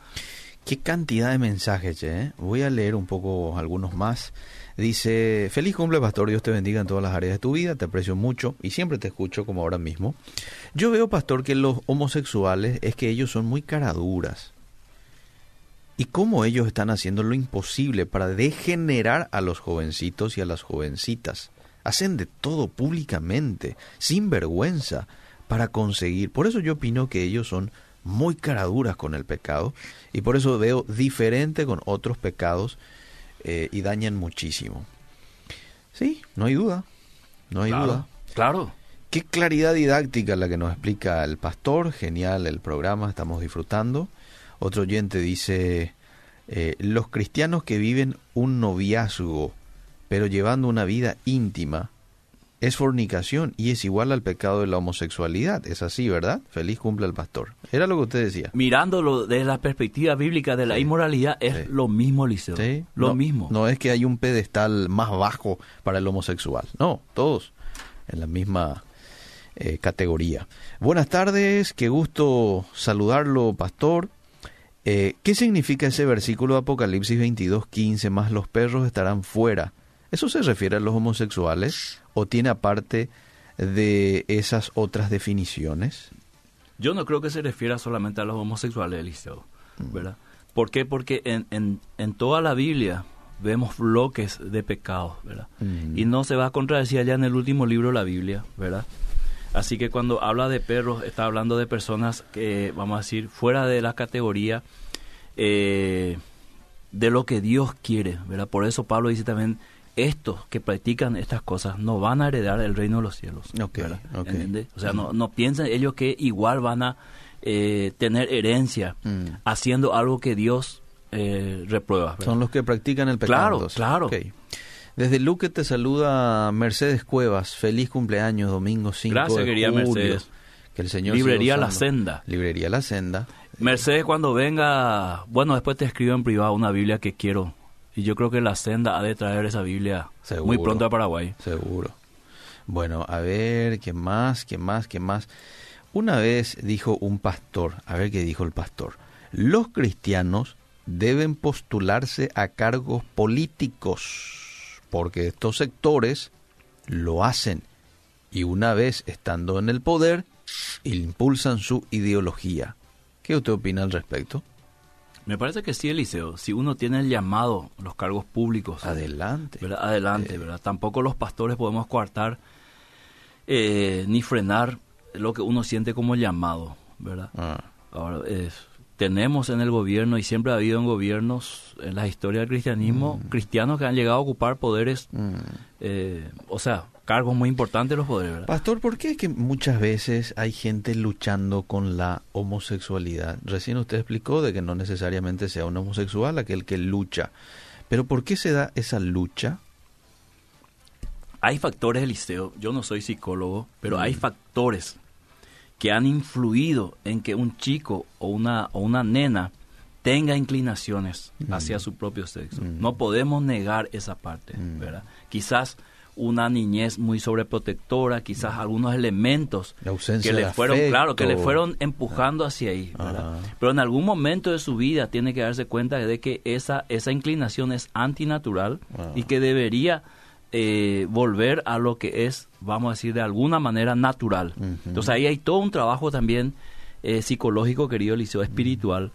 A: Qué cantidad de mensajes, che, ¿eh? Voy a leer un poco algunos más. Dice, feliz cumple, pastor, Dios te bendiga en todas las áreas de tu vida, te aprecio mucho y siempre te escucho como ahora mismo. Yo veo, pastor, que los homosexuales es que ellos son muy caraduras. Y cómo ellos están haciendo lo imposible para degenerar a los jovencitos y a las jovencitas. Hacen de todo públicamente, sin vergüenza, para conseguir. Por eso yo opino que ellos son muy caraduras con el pecado y por eso veo diferente con otros pecados eh, y dañan muchísimo. Sí, no hay duda, no hay duda.
B: Claro.
A: Qué claridad didáctica la que nos explica el pastor, genial el programa, estamos disfrutando. Otro oyente dice, eh, los cristianos que viven un noviazgo, pero llevando una vida íntima, es fornicación y es igual al pecado de la homosexualidad. Es así, ¿verdad? Feliz cumple el pastor. Era lo que usted decía.
B: Mirándolo desde la perspectiva bíblica de la
A: Sí.
B: inmoralidad, es
A: Sí.
B: lo mismo, Liceo.
A: ¿Sí?
B: Lo
A: No-
B: mismo.
A: No es que hay un pedestal más bajo para el homosexual. No, todos en la misma eh, categoría. Buenas tardes, qué gusto saludarlo, pastor. Eh, ¿Qué significa ese versículo de Apocalipsis 22, 15? Más los perros estarán fuera. ¿Eso se refiere a los homosexuales o tiene aparte de esas otras definiciones?
B: Yo no creo que se refiera solamente a los homosexuales, Eliseo,
A: Mm.
B: ¿verdad? ¿Por qué? Porque en, en, en toda la Biblia vemos bloques de pecados, ¿verdad?
A: Mm.
B: Y no se va a contradecir allá en el último libro de la Biblia, ¿verdad? Así que cuando habla de perros, está hablando de personas que, vamos a decir, fuera de la categoría eh, de lo que Dios quiere, ¿verdad? Por eso Pablo dice también, estos que practican estas cosas no van a heredar el reino de los cielos.
A: Ok,
B: ¿verdad?
A: ok.
B: ¿Entiende? O sea, no, no piensan ellos que igual van a eh, tener herencia
A: Mm.
B: haciendo algo que Dios eh, reprueba. ¿verdad?
A: Son los que practican el pecado.
B: Claro, claro.
A: Ok. Desde Luque te saluda Mercedes Cuevas. Feliz cumpleaños, domingo 5
B: Gracias,
A: de
B: querida
A: julio.
B: Mercedes.
A: Que el Señor
B: Librería La. Senda.
A: Librería La Senda.
B: Mercedes, cuando venga, bueno, después te escribo en privado una Biblia que quiero. Y yo creo que la senda ha de traer esa Biblia
A: Seguro.
B: muy pronto a Paraguay.
A: Seguro. Bueno, a ver, ¿qué más? ¿Qué más? ¿Qué más? Una vez dijo un pastor, a ver qué dijo el pastor, los cristianos deben postularse a cargos políticos, porque estos sectores lo hacen y una vez estando en el poder, impulsan su ideología. ¿Qué usted opina al respecto?
B: Me parece que sí, Eliseo. Si uno tiene el llamado, los cargos públicos,
A: Adelante.
B: ¿verdad? adelante, ¿verdad? Tampoco los pastores podemos coartar eh, ni frenar lo que uno siente como llamado, ¿verdad?
A: Ah.
B: Ahora, tenemos en el gobierno y siempre ha habido en gobiernos en la historia del cristianismo
A: Mm.
B: cristianos que han llegado a ocupar poderes, eh, o sea, cargos muy importantes los poderes, ¿verdad?
A: Pastor, ¿por qué es que muchas veces hay gente luchando con la homosexualidad? Recién usted explicó de que no necesariamente sea un homosexual aquel que lucha. Pero ¿por qué se da esa lucha?
B: Hay factores, Eliseo, yo no soy psicólogo, pero hay
A: Mm.
B: factores que han influido en que un chico o una, o una nena tenga inclinaciones
A: Mm.
B: hacia su propio sexo.
A: Mm.
B: No podemos negar esa parte,
A: Mm.
B: ¿verdad? Quizás una niñez muy sobreprotectora, quizás algunos elementos que le fueron, claro, que le fueron empujando hacia ahí, ¿verdad?
A: Ah.
B: Pero en algún momento de su vida tiene que darse cuenta de que esa, esa inclinación es antinatural
A: Ah.
B: y que debería eh, volver a lo que es, vamos a decir, de alguna manera natural. Entonces ahí hay todo un trabajo también eh, psicológico, querido Liceo, espiritual.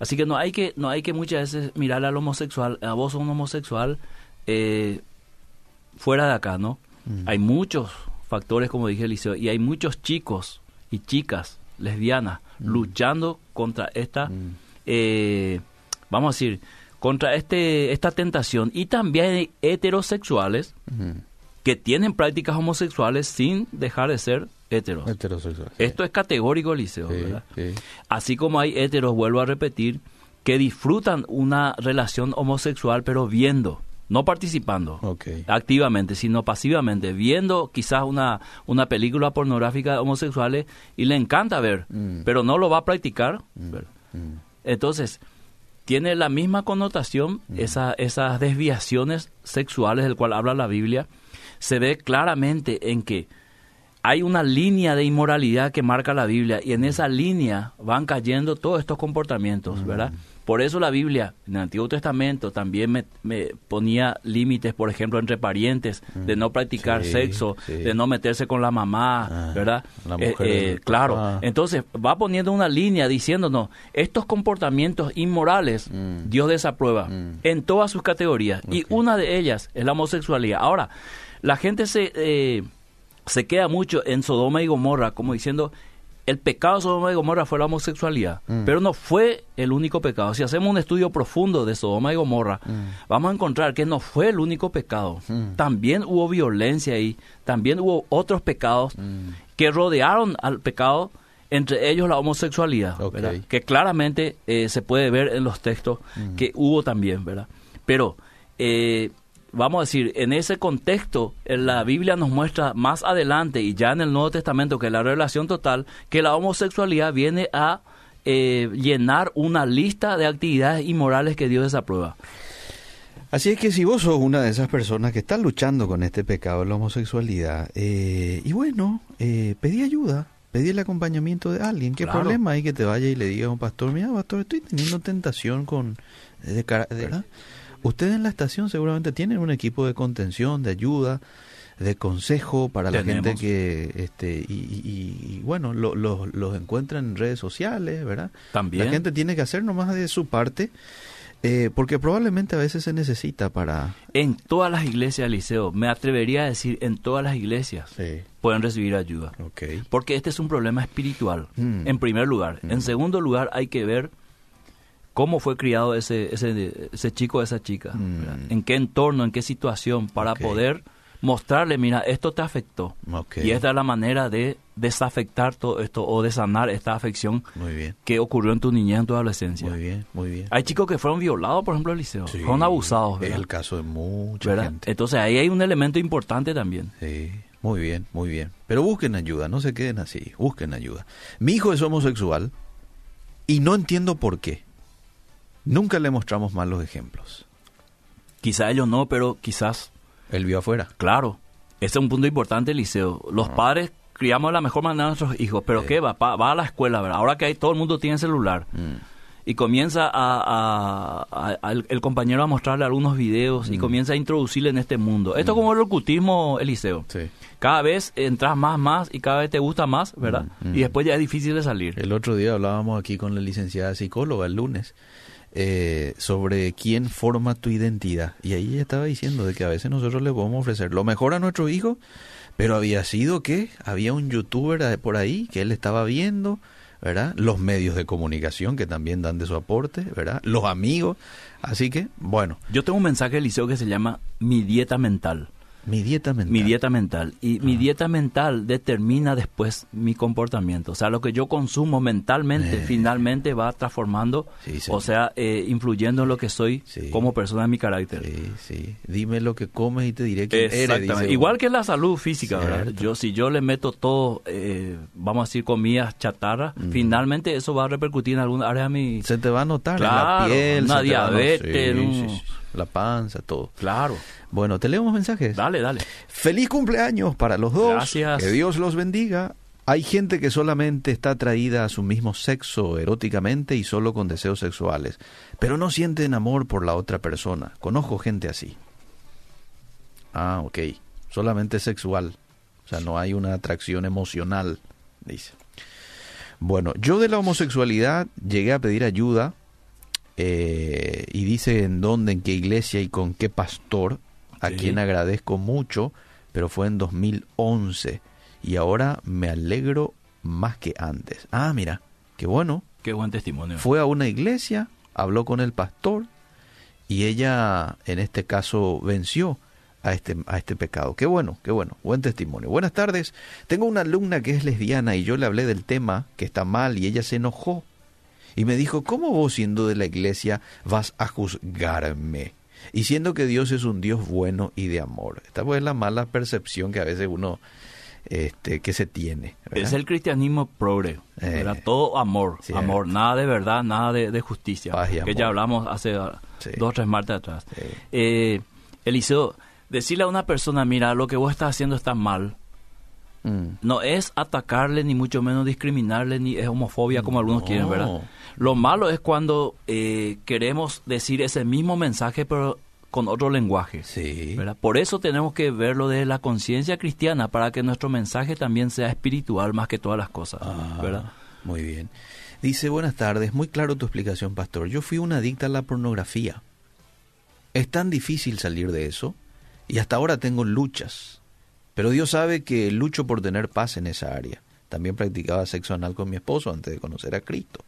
B: Así que no hay que, no hay que muchas veces mirar al homosexual, a vos sos un homosexual, eh, fuera de acá, ¿no?
A: Mm.
B: Hay muchos factores, como dije Liceo, y hay muchos chicos y chicas lesbianas luchando contra esta,
A: Mm.
B: eh, vamos a decir, contra este esta tentación. Y también hay heterosexuales que tienen prácticas homosexuales sin dejar de ser heteros.
A: Heterosexual.
B: Esto es categórico,
A: Sí,
B: ¿verdad?
A: sí.
B: Así como hay heteros, vuelvo a repetir, que disfrutan una relación homosexual, pero viendo, no participando activamente, sino pasivamente, viendo quizás una, una película pornográfica de homosexuales y le encanta ver,
A: Mm.
B: pero no lo va a practicar. ¿verdad?
A: Mm.
B: Entonces, tiene la misma connotación, esa- esas desviaciones sexuales del cual habla la Biblia, se ve claramente en que hay una línea de inmoralidad que marca la Biblia y en esa línea van cayendo todos estos comportamientos, ¿verdad? Por eso la Biblia en el Antiguo Testamento también me, me ponía límites, por ejemplo, entre parientes, de no practicar
A: Sí,
B: sexo,
A: sí.
B: de no meterse con la mamá,
A: Ah,
B: ¿verdad?
A: la
B: Eh,
A: mujer
B: eh,
A: del
B: claro,
A: papá.
B: entonces va poniendo una línea diciéndonos, estos comportamientos inmorales
A: Mm.
B: Dios desaprueba
A: Mm.
B: en todas sus categorías y una de ellas es la homosexualidad. Ahora, la gente se, eh, se queda mucho en Sodoma y Gomorra como diciendo, el pecado de Sodoma y Gomorra fue la homosexualidad,
A: Mm.
B: pero no fue el único pecado. Si hacemos un estudio profundo de Sodoma y Gomorra,
A: Mm.
B: vamos a encontrar que no fue el único pecado.
A: Mm.
B: También hubo violencia ahí, también hubo otros pecados que rodearon al pecado, entre ellos la homosexualidad, que claramente eh, se puede ver en los textos que hubo también, ¿verdad? Pero, eh, vamos a decir, en ese contexto, en la Biblia nos muestra más adelante y ya en el Nuevo Testamento, que la revelación total, que la homosexualidad viene a eh, llenar una lista de actividades inmorales que Dios desaprueba.
A: Así es que si vos sos una de esas personas que están luchando con este pecado de la homosexualidad, eh, y bueno, eh, pedí ayuda, pedí el acompañamiento de alguien. ¿Qué
B: Claro.
A: problema hay que te vaya y le diga a un pastor, mira, pastor, estoy teniendo tentación con... De, cara- de- ¿verdad? Ustedes en la estación seguramente tienen un equipo de contención, de ayuda, de consejo para la gente que, este, y, y- y- bueno, lo- lo- los encuentran en redes sociales, ¿verdad?
B: También.
A: La gente tiene que hacer nomás de su parte, eh, porque probablemente a veces se necesita para...
B: En todas las iglesias, Liceo, me atrevería a decir, en todas las iglesias
A: Sí,
B: pueden recibir ayuda.
A: ok.
B: Porque este es un problema espiritual,
A: Mm.
B: en primer lugar. En segundo lugar, hay que ver cómo fue criado ese, ese, ese chico o esa chica.
A: Mm.
B: En qué entorno, en qué situación, para poder mostrarle, mira, esto te afectó. Y esta es la manera de desafectar todo esto o de sanar esta afección
A: Muy bien,
B: que ocurrió en tu niñez, en tu adolescencia.
A: muy bien, muy bien.
B: Hay chicos que fueron violados, por ejemplo, en el liceo.
A: Sí,
B: fueron abusados,
A: Es
B: ¿verdad?
A: el caso de mucha
B: ¿verdad?
A: gente.
B: Entonces ahí hay un elemento importante también.
A: Sí, muy bien, muy bien. Pero busquen ayuda, no se queden así, busquen ayuda. Mi hijo es homosexual y no entiendo por qué. Nunca le mostramos malos ejemplos.
B: Quizá ellos no, pero quizás,
A: Él vio afuera.
B: claro, ese es un punto importante, Liceo. Los padres criamos de la mejor manera a nuestros hijos, pero
A: Sí.
B: ¿qué va? Pa- va a la escuela, ¿verdad? Ahora que hay, todo el mundo tiene celular.
A: Mm.
B: Y comienza a, a- a- al- el compañero a mostrarle algunos videos y
A: Mm.
B: comienza a introducirle en este mundo. Esto es como el ocultismo, Eliseo.
A: Sí.
B: Cada vez entras más, más y cada vez te gusta más, ¿verdad?
A: Mm, mm.
B: Y después ya es difícil de salir.
A: El otro día hablábamos aquí con la licenciada psicóloga el lunes eh, sobre quién forma tu identidad. Y ahí ella estaba diciendo de que a veces nosotros le podemos ofrecer lo mejor a nuestro hijo, pero había sido que había un youtuber por ahí que él estaba viendo, ¿verdad? Los medios de comunicación que también dan de su aporte, ¿verdad? Los amigos. Así que, bueno.
B: Yo tengo un mensaje de liceo que se llama Mi dieta mental.
A: Mi dieta mental.
B: Mi dieta mental. Y mi ah. dieta mental determina después mi comportamiento. O sea, lo que yo consumo mentalmente eh. finalmente va transformando, o sea, eh, influyendo en lo que soy como persona en mi carácter.
A: Sí, sí. Dime lo que comes y te diré que eres.
B: Igual que la salud física, ¿verdad? Yo, si yo le meto todo, eh, vamos a decir, comidas chatarra, mm. finalmente eso va a repercutir en alguna área de mi...
A: Se te va a notar en la piel.
B: Una diabetes,
A: la panza, todo.
B: Claro.
A: Bueno, te leemos mensajes.
B: Dale, dale.
A: Feliz cumpleaños para los dos.
B: Gracias.
A: Que Dios los bendiga. Hay gente que solamente está atraída a su mismo sexo eróticamente y solo con deseos sexuales, pero no sienten amor por la otra persona. Conozco gente así. Ah, ok. Solamente sexual. O sea, no hay una atracción emocional, dice. Bueno, yo de la homosexualidad llegué a pedir ayuda eh, y dice en dónde, en qué iglesia y con qué pastor, a quien agradezco mucho, pero fue en 2011 y ahora me alegro más que antes. Ah, mira, qué bueno.
B: Qué buen testimonio.
A: Fue a una iglesia, habló con el pastor y ella, en este caso, venció a este, a este pecado. Qué bueno, qué bueno, buen testimonio. Buenas tardes. Tengo una alumna que es lesbiana y yo le hablé del tema que está mal y ella se enojó y me dijo, ¿cómo vos siendo de la iglesia vas a juzgarme? Y siendo que Dios es un Dios bueno y de amor. Esta pues es la mala percepción que a veces uno este, que se tiene.
B: Es el cristianismo progre, era eh, todo amor, amor, nada de verdad, nada de, justicia, que ya hablamos hace dos o tres martes atrás. Eh, Eliseo, decirle a una persona, mira, lo que vos estás haciendo está mal, mm. no es atacarle, ni mucho menos discriminarle, ni es homofobia como algunos quieren, ¿verdad? Lo malo es cuando eh, queremos decir ese mismo mensaje, pero con otro lenguaje.
A: Sí.
B: Por eso tenemos que verlo desde la conciencia cristiana, para que nuestro mensaje también sea espiritual más que todas las cosas. Ah, ¿verdad?
A: Muy bien. Dice, buenas tardes, muy claro tu explicación, pastor. Yo fui una adicta a la pornografía. Es tan difícil salir de eso y hasta ahora tengo luchas. Pero Dios sabe que lucho por tener paz en esa área. También practicaba sexo anal con mi esposo antes de conocer a Cristo.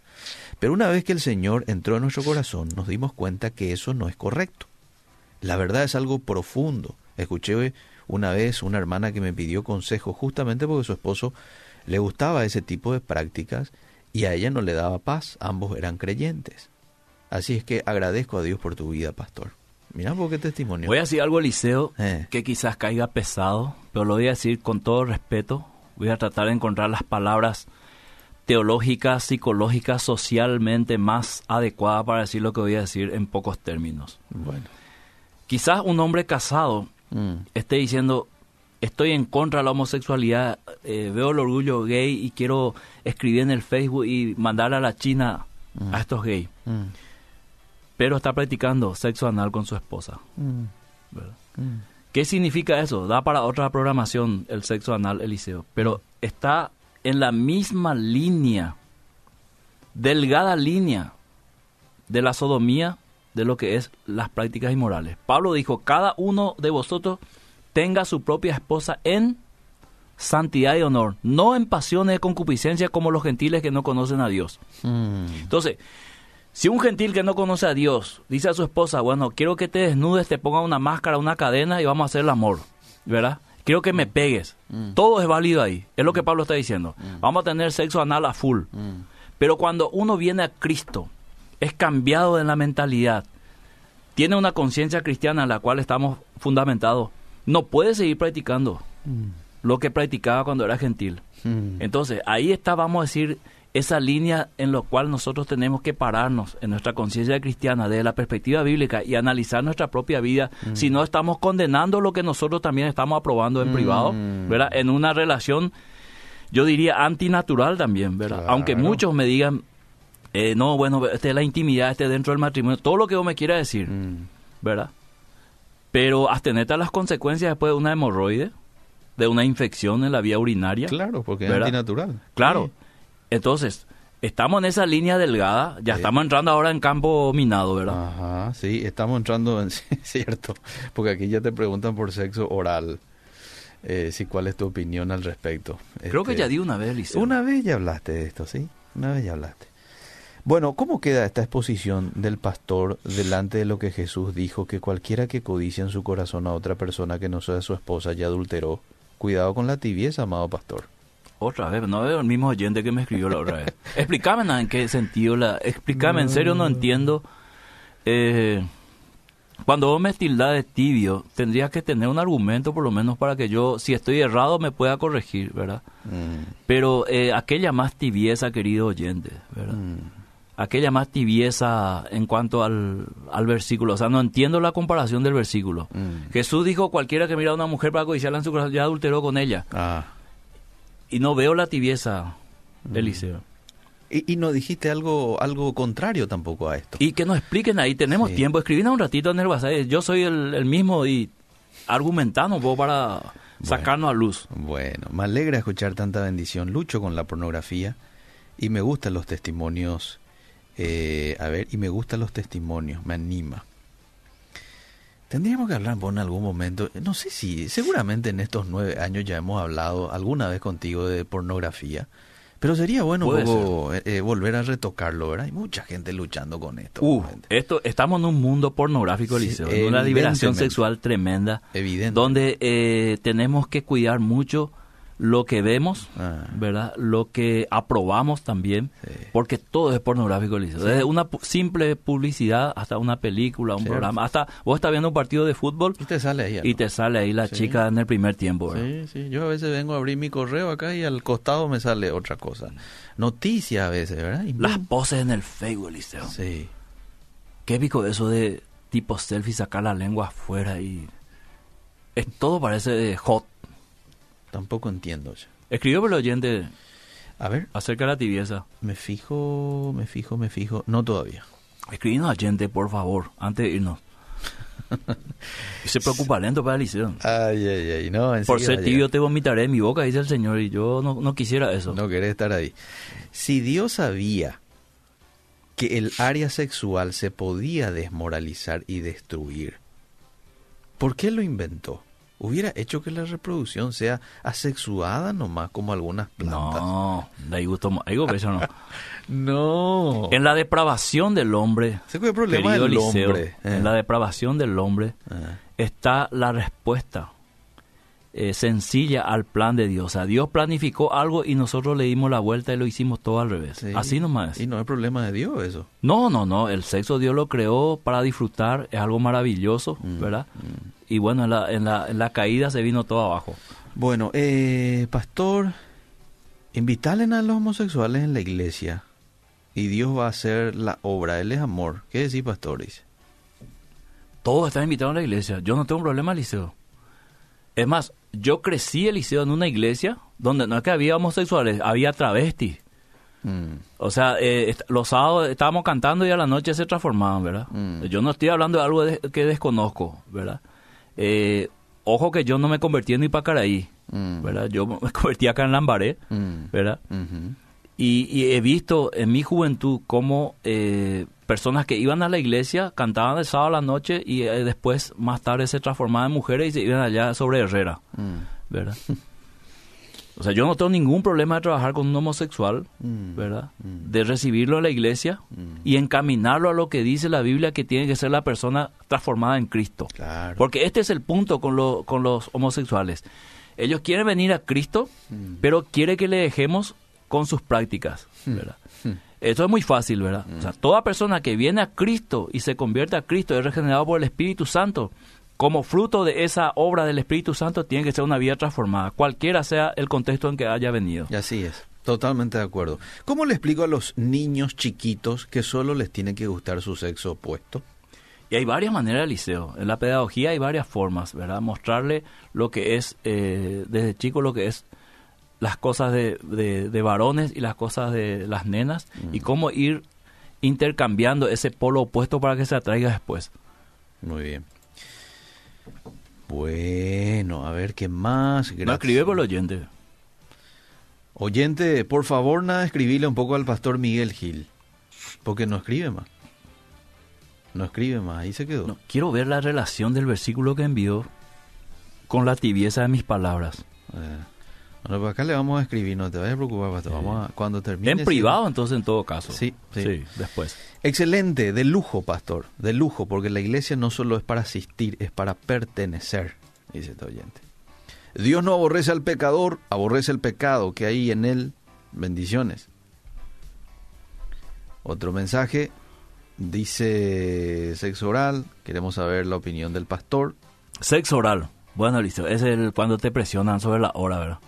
A: Pero una vez que el Señor entró en nuestro corazón, nos dimos cuenta que eso no es correcto. La verdad es algo profundo. Escuché una vez una hermana que me pidió consejo justamente porque su esposo le gustaba ese tipo de prácticas y a ella no le daba paz. Ambos eran creyentes. Así es que agradezco a Dios por tu vida, pastor. Mira por qué testimonio.
B: Voy a decir algo, Eliseo, eh. que quizás caiga pesado, pero lo voy a decir con todo respeto. Voy a tratar de encontrar las palabras teológica, psicológica, socialmente más adecuada para decir lo que voy a decir en pocos términos.
A: Bueno.
B: Quizás un hombre casado mm. esté diciendo, estoy en contra de la homosexualidad, eh, veo el orgullo gay y quiero escribir en el Facebook y mandar a la China a mm. estos gays. Mm. Pero está practicando sexo anal con su esposa. ¿Qué significa eso? Da para otra programación el sexo anal, Eliseo. Pero está en la misma línea, delgada línea de la sodomía de lo que es las prácticas inmorales. Pablo dijo, cada uno de vosotros tenga su propia esposa en santidad y honor, no en pasiones de concupiscencia como los gentiles que no conocen a Dios. Hmm. Entonces, si un gentil que no conoce a Dios dice a su esposa, bueno, quiero que te desnudes, te ponga una máscara, una cadena y vamos a hacer el amor, ¿verdad? quiero que me pegues. Mm. Todo es válido ahí. Es lo que Pablo está diciendo. Mm. Vamos a tener sexo anal a full. Mm. Pero cuando uno viene a Cristo, es cambiado en la mentalidad, tiene una conciencia cristiana en la cual estamos fundamentados, no puede seguir practicando lo que practicaba cuando era gentil. Entonces, ahí está, vamos a decir, esa línea en la cual nosotros tenemos que pararnos en nuestra conciencia cristiana desde la perspectiva bíblica y analizar nuestra propia vida, mm. si no estamos condenando lo que nosotros también estamos aprobando en privado, mm. ¿verdad? En una relación, yo diría, antinatural también, ¿verdad? Aunque muchos me digan, eh, no, bueno, este es la intimidad, este dentro del matrimonio, todo lo que vos me quiera decir, mm. ¿verdad? Pero abstenete a las consecuencias después de una hemorroide, de una infección en la vía urinaria.
A: Claro, porque es antinatural.
B: Claro. Entonces, Estamos en esa línea delgada, ya estamos entrando ahora en campo minado, ¿verdad?
A: Ajá, sí, estamos entrando en cierto, porque aquí ya te preguntan por sexo oral. Eh, sí, ¿cuál es tu opinión al respecto?
B: Creo que
A: Este,
B: ya di una vez, Liceo.
A: Una vez ya hablaste de esto, ¿sí? Una vez ya hablaste. Bueno, ¿cómo queda esta exposición del pastor delante de lo que Jesús dijo que cualquiera que codicia en su corazón a otra persona que no sea su esposa ya adulteró? Cuidado con la tibieza, amado pastor.
B: Otra vez, no veo el mismo oyente que me escribió la otra vez. Explícame en qué sentido la... Explícame, en serio no entiendo. Eh, cuando vos me tildás de tibio, tendrías que tener un argumento por lo menos para que yo, si estoy errado, me pueda corregir, ¿verdad?
A: Mm,
B: Pero eh, aquella más tibieza, querido oyente, ¿verdad?
A: mm.
B: Aquella más tibieza en cuanto al, al versículo. O sea, no entiendo la comparación del versículo.
A: Mm.
B: Jesús dijo, cualquiera que mira a una mujer para codiciarla en su corazón ya adulteró con ella.
A: Ah.
B: Y no veo la tibieza, Eliseo.
A: Y, y no dijiste algo algo contrario tampoco a esto.
B: Y que nos expliquen ahí, tenemos
A: Sí.
B: tiempo. Escribínos un ratito en el WhatsApp. Yo soy el, el mismo y argumentando un poco para sacarnos a luz.
A: Bueno, me alegra escuchar tanta bendición. Lucho con la pornografía y me gustan los testimonios. eh, a ver, y me gustan los testimonios, me anima. Tendríamos que hablar por en algún momento, no sé si, seguramente en estos nueve años ya hemos hablado alguna vez contigo de pornografía, pero sería bueno poco, eh, eh, volver a retocarlo, ¿verdad? Hay mucha gente luchando con esto.
B: Uh, esto, estamos en un mundo pornográfico,
A: Sí,
B: Eliseo, en una liberación sexual tremenda,
A: Evidente.
B: donde eh, tenemos que cuidar mucho lo que vemos,
A: Ah.
B: ¿verdad? Lo que aprobamos también,
A: Sí.
B: porque todo es pornográfico, Eliseo. Desde una simple publicidad hasta una película, un
A: Cierto.
B: programa, hasta vos estás viendo un partido de fútbol
A: Y te sale ahí.
B: y te sale ahí la
A: Sí.
B: chica en el primer tiempo, ¿verdad?
A: Sí, sí. Yo a veces vengo a abrir mi correo acá y al costado me sale otra cosa. Noticias a veces, ¿verdad? Y
B: Las poses en el Facebook, Eliseo.
A: Sí.
B: Qué épico eso de tipo selfie, sacar la lengua afuera y... Es, todo parece hot.
A: Tampoco entiendo. ya.
B: Escribió por el oyente
A: A ver,
B: acerca de la tibieza.
A: me fijo, me fijo, me fijo. No todavía.
B: Escribinos oyente, por favor, antes de irnos. Y se preocupa lento para el liceo.
A: Ay, ay, ay. No,
B: Por ser tibio te vomitaré en mi boca, dice el Señor, y yo no, no quisiera eso.
A: No querés estar ahí. Si Dios sabía que el área sexual se podía desmoralizar y destruir, ¿por qué lo inventó? Hubiera hecho que la reproducción sea asexuada nomás como algunas plantas.
B: No, de ahí gusto más. Digo que eso no.
A: No.
B: En la depravación del hombre,
A: fue el problema del hombre. eh.
B: en la depravación del hombre
A: Ah.
B: está la respuesta eh, sencilla al plan de Dios. O sea, Dios planificó algo y nosotros le dimos la vuelta y lo hicimos todo al revés.
A: Sí.
B: Así nomás.
A: Y no es problema de Dios eso.
B: No, no, no. El sexo Dios lo creó para disfrutar. Es algo maravilloso,
A: Mm,
B: ¿verdad? Y bueno, en la, en, la, en la caída se vino todo abajo.
A: Bueno, eh, pastor, invitalen a los homosexuales en la iglesia y Dios va a hacer la obra. Él es amor. ¿Qué decís, pastor? Dice.
B: Todos están invitados a la iglesia. Yo no tengo un problema, Eliseo. Es más, yo crecí, Eliseo, en una iglesia donde no es que había homosexuales, había travestis.
A: Mm,
B: O sea, eh, los sábados estábamos cantando y a la noche se transformaban, ¿verdad?
A: Mm.
B: Yo no estoy hablando de algo de- que desconozco, ¿verdad? Eh, ojo que yo no me convertí en Ipacaraí,
A: mm,
B: ¿verdad? Yo me convertí acá en Lambaré,
A: mm,
B: ¿verdad? Y, y he visto en mi juventud cómo eh, personas que iban a la iglesia cantaban el sábado a la noche y eh, después más tarde se transformaban en mujeres y se iban allá sobre Herrera,
A: Mm,
B: ¿verdad? O sea, yo no tengo ningún problema de trabajar con un homosexual,
A: mm,
B: ¿verdad?
A: mm,
B: De recibirlo en la iglesia
A: mm.
B: y encaminarlo a lo que dice la Biblia que tiene que ser la persona transformada en Cristo.
A: Claro.
B: Porque este es el punto con, lo- con los homosexuales. Ellos quieren venir a Cristo, pero quiere que le dejemos con sus prácticas, ¿verdad?
A: Mm.
B: Esto es muy fácil, ¿verdad? O sea, toda persona que viene a Cristo y se convierte a Cristo es regenerado por el Espíritu Santo. Como fruto de esa obra del Espíritu Santo tiene que ser una vida transformada, cualquiera sea el contexto en que haya venido.
A: Y así es. Totalmente de acuerdo. ¿Cómo le explico a los niños chiquitos que solo les tiene que gustar su sexo opuesto?
B: Y hay varias maneras, Liceo. En la pedagogía hay varias formas, ¿verdad? Mostrarle lo que es, eh, desde chico, lo que es las cosas de, de- de varones y las cosas de las nenas y cómo ir intercambiando ese polo opuesto para que se atraiga después.
A: Muy bien. Bueno, a ver qué más.
B: No
A: Gracias.
B: escribe por el oyente.
A: Oyente, por favor, nada, escribile un poco al pastor Miguel Gil. Porque no escribe más. No escribe más, ahí se quedó.
B: No, quiero ver la relación del versículo que envió con la tibieza de mis palabras.
A: Eh, bueno, pues acá le vamos a escribir, no te vayas a preocupar, pastor. Vamos a, cuando termine.
B: En privado, entonces, en todo caso.
A: Sí, sí.
B: Sí, después.
A: Excelente, de lujo, pastor, de lujo, porque la iglesia no solo es para asistir, es para pertenecer, dice este oyente. Dios no aborrece al pecador, aborrece el pecado que hay en él. Bendiciones. Otro mensaje dice sexo oral, queremos saber la opinión del pastor.
B: Sexo oral. Bueno, listo. Es el cuando te presionan sobre la hora, ¿verdad?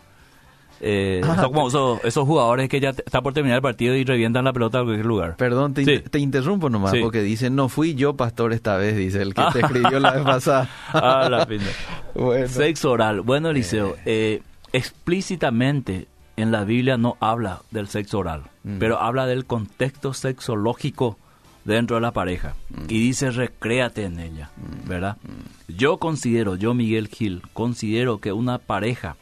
B: Eh,
A: Ah,
B: son como esos, esos jugadores que ya está por terminar el partido y revientan la pelota a cualquier lugar.
A: Perdón, te,
B: Sí.
A: te interrumpo nomás,
B: Sí.
A: porque dice, no fui yo pastor esta vez, dice el que te escribió la vez pasada.
B: Ah, la.
A: Bueno.
B: Sexo oral. Bueno, Eliseo, eh, explícitamente en la Biblia no habla del sexo oral,
A: Mm.
B: pero habla del contexto sexológico dentro de la pareja.
A: Mm.
B: Y dice, recréate en ella, ¿verdad? Yo considero, yo Miguel Gil, considero que una pareja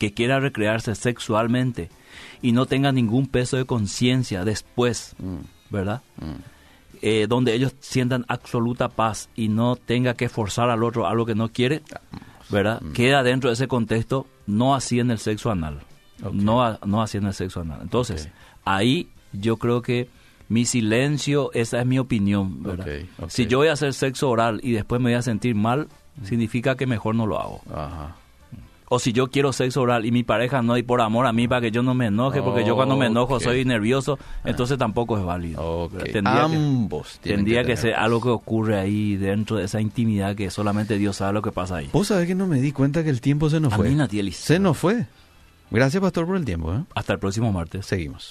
B: que quiera recrearse sexualmente y no tenga ningún peso de conciencia después,
A: Mm,
B: ¿verdad?
A: mm.
B: eh, donde ellos sientan absoluta paz y no tenga que forzar al otro algo que no quiere, ¿verdad? Queda dentro de ese contexto, no así en el sexo anal. No, no así en el sexo anal. Entonces, ahí yo creo que mi silencio, esa es mi opinión, ¿verdad? Si yo voy a hacer sexo oral y después me voy a sentir mal, significa que mejor no lo hago.
A: Ajá.
B: O si yo quiero sexo oral y mi pareja no, y por amor a mí, para que yo no me enoje, porque yo cuando me enojo soy nervioso, entonces tampoco es válido.
A: Ok.
B: ¿verdad? Tendría que-
A: Ambos tienen
B: Tendría que, ser algo que ocurre ahí dentro de esa intimidad que solamente Dios sabe lo que pasa ahí.
A: Vos sabés que no me di cuenta que el tiempo se nos fue. Se nos fue. Gracias, pastor, por el tiempo. ¿eh?
B: Hasta el próximo martes.
A: Seguimos.